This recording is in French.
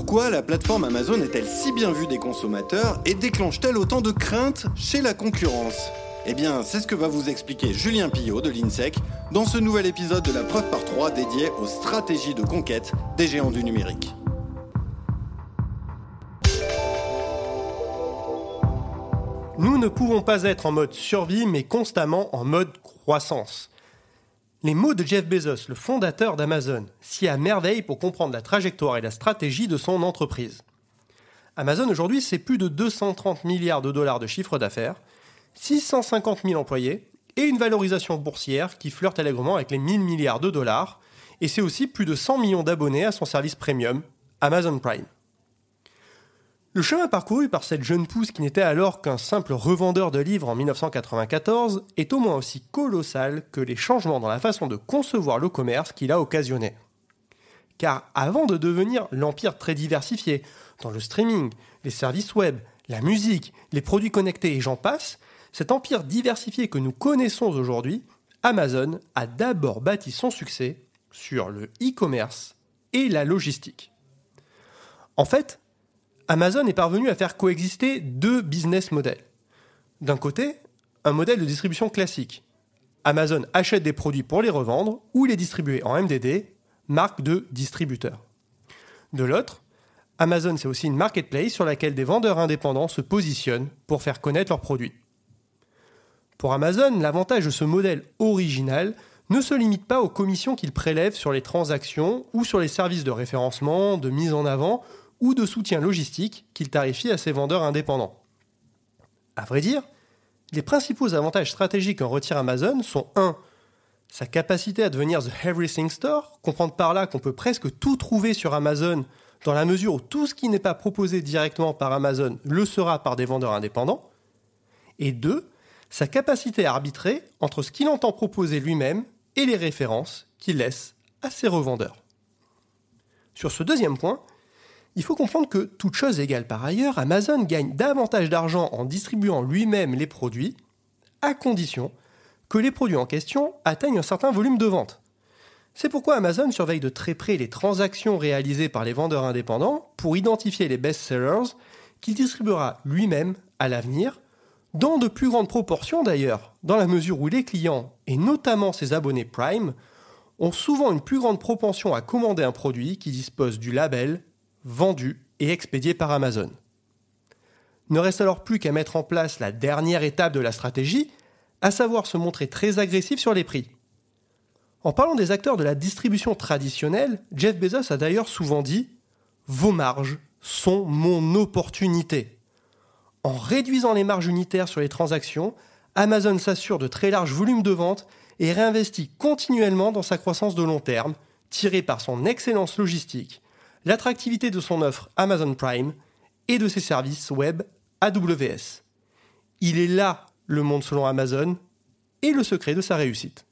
Pourquoi la plateforme Amazon est-elle si bien vue des consommateurs et déclenche-t-elle autant de craintes chez la concurrence? Eh bien, c'est ce que va vous expliquer Julien Pillot de l'INSEC dans ce nouvel épisode de la preuve par 3 dédié aux stratégies de conquête des géants du numérique. Nous ne pouvons pas être en mode survie, mais constamment en mode croissance. Les mots de Jeff Bezos, le fondateur d'Amazon, s'y à merveille pour comprendre la trajectoire et la stratégie de son entreprise. Amazon aujourd'hui, c'est plus de 230 milliards de dollars de chiffre d'affaires, 650 000 employés et une valorisation boursière qui flirte allègrement avec les 1000 milliards de dollars. Et c'est aussi plus de 100 millions d'abonnés à son service premium, Amazon Prime. Le chemin parcouru par cette jeune pousse qui n'était alors qu'un simple revendeur de livres en 1994 est au moins aussi colossal que les changements dans la façon de concevoir le commerce qu'il a occasionné. Car avant de devenir l'empire très diversifié, dans le streaming, les services web, la musique, les produits connectés et j'en passe, cet empire diversifié que nous connaissons aujourd'hui, Amazon a d'abord bâti son succès sur le e-commerce et la logistique. En fait, Amazon est parvenu à faire coexister deux business models. D'un côté, un modèle de distribution classique. Amazon achète des produits pour les revendre ou les distribuer en MDD, marque de distributeur. De l'autre, Amazon c'est aussi une marketplace sur laquelle des vendeurs indépendants se positionnent pour faire connaître leurs produits. Pour Amazon, l'avantage de ce modèle original ne se limite pas aux commissions qu'il prélève sur les transactions ou sur les services de référencement, de mise en avant ou de soutien logistique qu'il tarifie à ses vendeurs indépendants. À vrai dire, les principaux avantages stratégiques en retire Amazon sont 1. Sa capacité à devenir The Everything Store, comprendre par là qu'on peut presque tout trouver sur Amazon dans la mesure où tout ce qui n'est pas proposé directement par Amazon le sera par des vendeurs indépendants. Et 2. Sa capacité à arbitrer entre ce qu'il entend proposer lui-même et les références qu'il laisse à ses revendeurs. Sur ce deuxième point, il faut comprendre que, toute chose égale par ailleurs, Amazon gagne davantage d'argent en distribuant lui-même les produits, à condition que les produits en question atteignent un certain volume de vente. C'est pourquoi Amazon surveille de très près les transactions réalisées par les vendeurs indépendants pour identifier les best-sellers qu'il distribuera lui-même à l'avenir, dans de plus grandes proportions d'ailleurs, dans la mesure où les clients, et notamment ses abonnés Prime, ont souvent une plus grande propension à commander un produit qui dispose du label vendu et expédié par Amazon. Ne reste alors plus qu'à mettre en place la dernière étape de la stratégie, à savoir se montrer très agressif sur les prix. En parlant des acteurs de la distribution traditionnelle, Jeff Bezos a d'ailleurs souvent dit Vos marges sont mon opportunité. En réduisant les marges unitaires sur les transactions, Amazon s'assure de très larges volumes de vente et réinvestit continuellement dans sa croissance de long terme, tirée par son excellence logistique, l'attractivité de son offre Amazon Prime et de ses services web AWS. Il est là le monde selon Amazon et le secret de sa réussite.